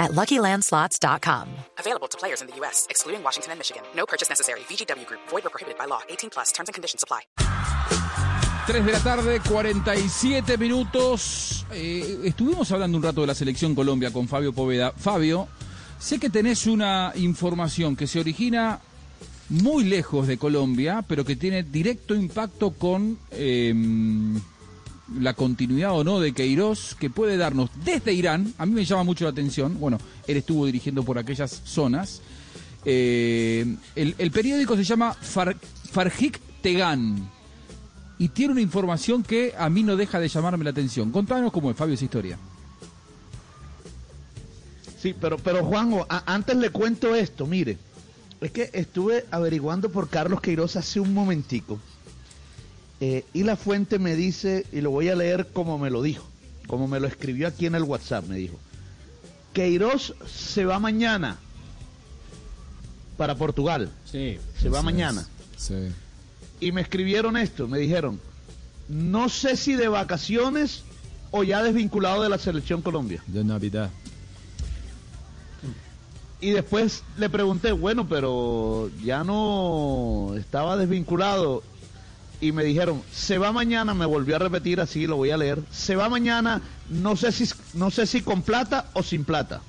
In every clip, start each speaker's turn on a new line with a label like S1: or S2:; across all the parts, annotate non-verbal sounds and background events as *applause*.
S1: at LuckyLandSlots.com.
S2: Available to players in the U.S., excluding Washington and Michigan. No purchase necessary. VGW Group. Void or prohibited by law. 18 plus. Terms and conditions apply.
S3: 3 de la tarde, 47 minutos. Eh, estuvimos hablando un rato de la selección Colombia con Fabio Poveda. Fabio, sé que tenés una información que se origina muy lejos de Colombia, pero que tiene directo impacto con eh, la continuidad o no de Queiroz, que puede darnos desde Irán. A mí me llama mucho la atención. Bueno, él estuvo dirigiendo por aquellas zonas. Eh, el, el periódico se llama Far, Farjik Tegan y tiene una información que a mí no deja de llamarme la atención. Contanos cómo es, Fabio, esa historia.
S4: Sí, pero, pero Juanjo, antes le cuento esto, mire. Es que estuve averiguando por Carlos Queiroz hace un momentico. Eh, y la fuente me dice, y lo voy a leer como me lo dijo, como me lo escribió aquí en el WhatsApp, me dijo. Queiroz se va mañana para Portugal.
S5: Sí.
S4: Se va mañana.
S6: Sí.
S4: Y me escribieron esto, me dijeron, no sé si de vacaciones o ya desvinculado de la selección Colombia.
S6: De Navidad.
S4: Y después le pregunté, bueno, pero ya no estaba desvinculado. Y me dijeron, se va mañana, me volvió a repetir así, lo voy a leer. Se va mañana, no sé si, no sé si con plata o sin plata.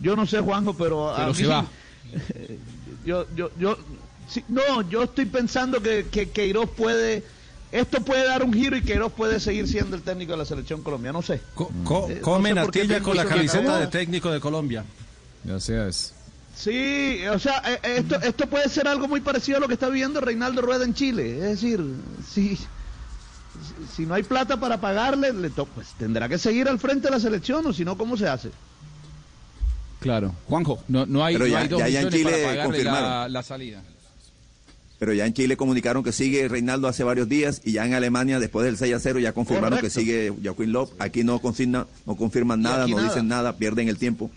S4: Yo no sé, Juanjo, pero, a
S3: Pero se
S4: mí-
S3: va. *laughs*
S4: Yo, yo, yo, sí, no, yo estoy pensando que, que Queiroz puede, esto puede dar un giro y Queiroz puede seguir siendo el técnico de la selección colombiana, no sé.
S5: Co- co-
S4: Eh, no
S5: come
S4: sé
S5: con la camiseta de técnico de Colombia.
S6: Así es.
S4: Sí, o sea, eh, esto, esto puede ser algo muy parecido a lo que está viviendo Reinaldo Rueda en Chile. Es decir, si, si, no hay plata para pagarle, le to- pues tendrá que seguir al frente de la selección, o si no, ¿cómo se hace?
S3: Claro. Juanjo, no, no hay,
S7: Pero
S3: no
S7: ya-
S3: hay dos
S7: ya- ya en
S3: para
S7: Chile
S3: pagarle la,
S7: confirmaron.
S3: la salida.
S7: Pero ya en Chile comunicaron que sigue Reinaldo hace varios días y ya en Alemania después del 6 a 0 ya confirmaron
S4: Correcto.
S7: que sigue Joaquín López. Aquí no consigna, no confirman nada, no
S4: nada.
S7: dicen nada, pierden el tiempo.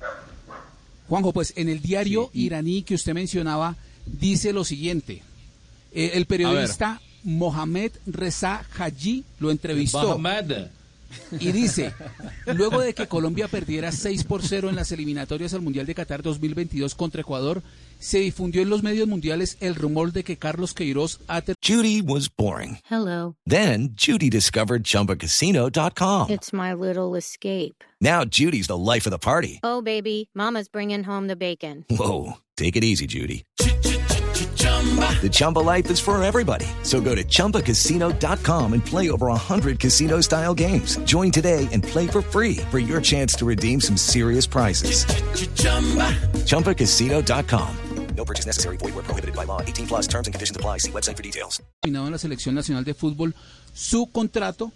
S8: Juanjo, pues en el diario
S3: Sí, y-
S8: iraní que usted mencionaba dice lo siguiente. Eh, el periodista Mohamed Reza Haji lo entrevistó y dice, luego de que Colombia perdiera 6 por 0 en las eliminatorias al Mundial de Qatar 2022 contra Ecuador, se difundió en los medios mundiales el rumor de que Carlos Queiroz ha
S9: Judy was boring.
S10: Hello.
S9: Then Judy discovered ChumbaCasino.com.
S10: It's my little escape.
S9: Now Judy's the life of the party.
S10: Oh, baby, Mama's bringing home the bacon.
S9: Whoa, take it easy, Judy. The Chumba life is for everybody. So go to ChumbaCasino.com and play over 100 casino-style games. Join today and play for free for your chance to redeem some serious prizes. ChumbaCasino.com. No purchase necessary. Void where prohibited by law. 18 plus terms and conditions apply. See website for details.
S8: terminado en la Selección Nacional de Fútbol, su contrato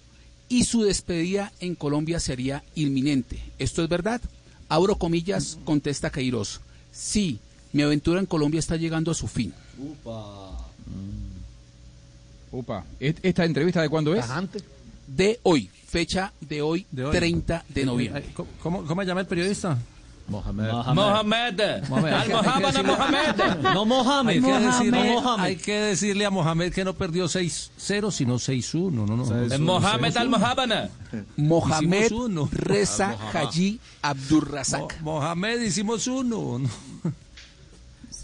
S8: y su despedida en Colombia sería inminente. ¿Esto es verdad? Abro comillas, contesta Queiroz. Sí, mi aventura en Colombia está llegando a su fin.
S3: Upa, ¿et- ¿esta entrevista de cuándo es?
S4: Tajante.
S8: De hoy, fecha de hoy,
S5: De hoy.
S8: 30 de noviembre.
S5: Eh, ¿Cómo, cómo, llama el periodista?
S6: Mohamed.
S5: Mohamed. No Mohamed. Hay que, decirle, hay que decirle a Mohamed que no perdió 6-0, sino 6-1. No, no.
S6: Seis-
S5: Mohamed al Mohamed.
S8: Mohamed
S5: Hicimos uno.
S8: Reza
S5: Mohamed.
S8: Haji Abdurrazak.
S5: Mohamed hicimos uno.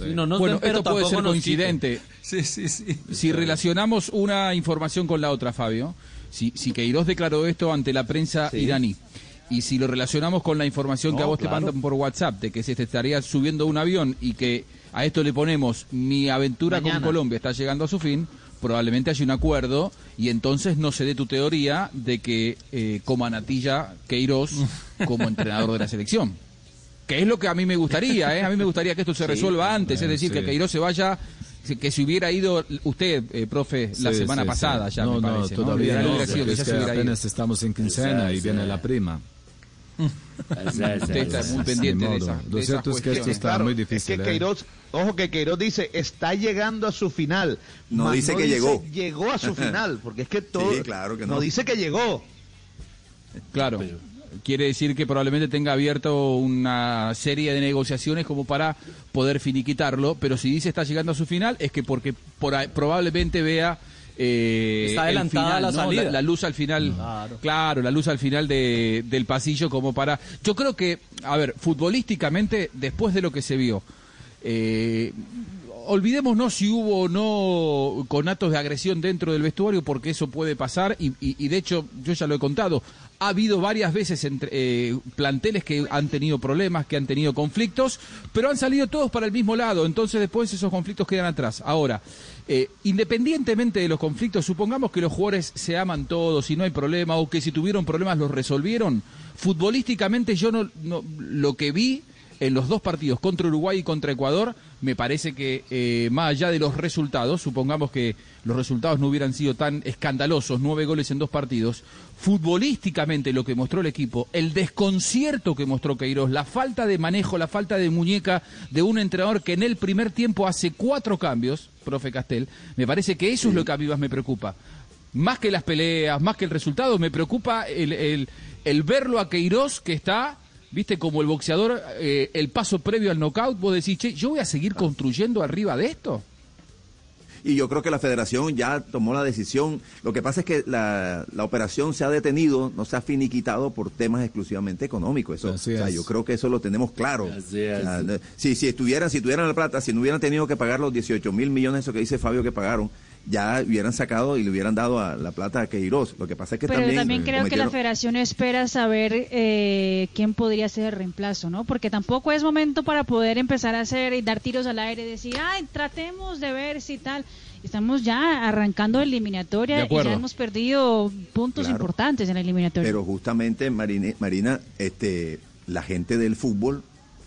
S5: No.
S3: Bueno, esto puede ser coincidente.
S5: Sí, sí, sí.
S3: Si relacionamos una información con la otra, Fabio, si, si Queiroz declaró esto ante la prensa iraní, y si lo relacionamos con la información que a vos te mandan por WhatsApp, de que se te estaría subiendo un avión y que a esto le ponemos mi aventura con. Colombia está llegando a su fin, probablemente haya un acuerdo y entonces no se dé tu teoría de que eh, coma natilla Queiroz *laughs* como entrenador de la selección. Que es lo que a mí me gustaría, ¿eh? A mí me gustaría que esto se resuelva antes, es decir,
S6: sí.
S3: que Queiroz se vaya, que se hubiera ido usted, eh, profe, la
S6: Sí,
S3: semana
S6: sí,
S3: pasada
S6: sí.
S3: ya,
S6: no,
S3: me
S6: no,
S3: parece. ¿no?
S6: todavía no,
S3: hubiera sido
S6: es que apenas estamos en quincena y viene la prima.
S3: Usted está muy pendiente de, esa,
S6: Lo cierto es que esto está muy difícil.
S4: Es que
S6: ¿eh?
S4: Ojo que Queiroz dice, está llegando a su final.
S7: No dice que llegó.
S4: Llegó a su final, porque es que *laughs* todo...
S7: Sí, claro que no.
S4: no dice que llegó.
S3: Claro. Quiere decir que probablemente tenga abierto una serie de negociaciones como para poder finiquitarlo, pero si dice está llegando a su final es que porque por ahí- probablemente vea eh,
S5: Está
S3: el
S5: adelantada
S3: final,
S5: la
S3: ¿no?
S5: salida.
S3: la, luz al final, claro. la luz al final de- del pasillo como para. Yo creo que, a ver, futbolísticamente después de lo que se vio. Eh, olvidémonos si hubo o no conatos de agresión dentro del vestuario, porque eso puede pasar, y, y- y de hecho, yo ya lo he contado, ha habido varias veces entre, eh, planteles que han tenido problemas, que han tenido conflictos, pero han salido todos para el mismo lado, entonces después esos conflictos quedan atrás. Ahora, eh, independientemente de los conflictos, supongamos que los jugadores se aman todos y no hay problema, o que si tuvieron problemas los resolvieron, futbolísticamente yo no, no lo que vi en los dos partidos contra Uruguay y contra Ecuador, me parece que eh, más allá de los resultados, supongamos que los resultados no hubieran sido tan escandalosos, nueve goles en dos partidos, futbolísticamente lo que mostró el equipo, el desconcierto que mostró Queiroz, la falta de manejo, la falta de muñeca de un entrenador que en el primer tiempo hace cuatro cambios, profe Castel, me parece que eso es lo que a mí más me preocupa. Más que las peleas, más que el resultado, me preocupa el, el- el verlo a Queiroz que está viste, como el boxeador, eh, el paso previo al knockout, vos decís, che, yo voy a seguir construyendo arriba de esto.
S7: Y yo creo que la federación ya tomó la decisión. Lo que pasa es que la, la operación se ha detenido, no se ha finiquitado por temas exclusivamente económicos. Eso,
S6: Así
S7: o sea,
S6: es.
S7: yo creo que eso lo tenemos claro.
S11: Así es.
S7: Si, si estuvieran, si tuvieran la plata, si no hubieran tenido que pagar los 18 mil millones, eso que dice Fabio que pagaron, ya hubieran sacado y le hubieran dado a la plata a Queiroz. Lo que pasa es que
S12: Pero
S7: también,
S12: también, creo que la federación espera saber eh, quién podría ser el reemplazo, ¿no? Porque tampoco es momento para poder empezar a hacer y dar tiros al aire y decir, ay, tratemos de ver si tal. Estamos ya arrancando eliminatoria y ya hemos perdido puntos
S7: Claro.
S12: importantes en la eliminatoria.
S7: Pero justamente, Marine- Marina, este, la gente del fútbol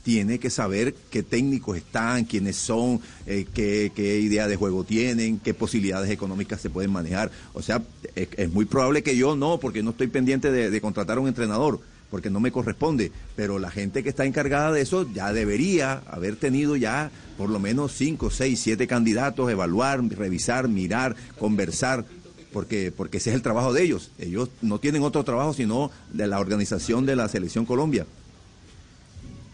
S7: tiene que saber qué técnicos están, quiénes son, eh, qué, qué idea de juego tienen, qué posibilidades económicas se pueden manejar. O sea, es, muy probable que yo no, porque no estoy pendiente de, de contratar a un entrenador, porque no me corresponde. Pero la gente que está encargada de eso ya debería haber tenido ya por lo menos cinco, seis, siete candidatos, evaluar, revisar, mirar, conversar porque, porque ese es el trabajo de ellos. Ellos no tienen otro trabajo sino de la organización de la Selección Colombia.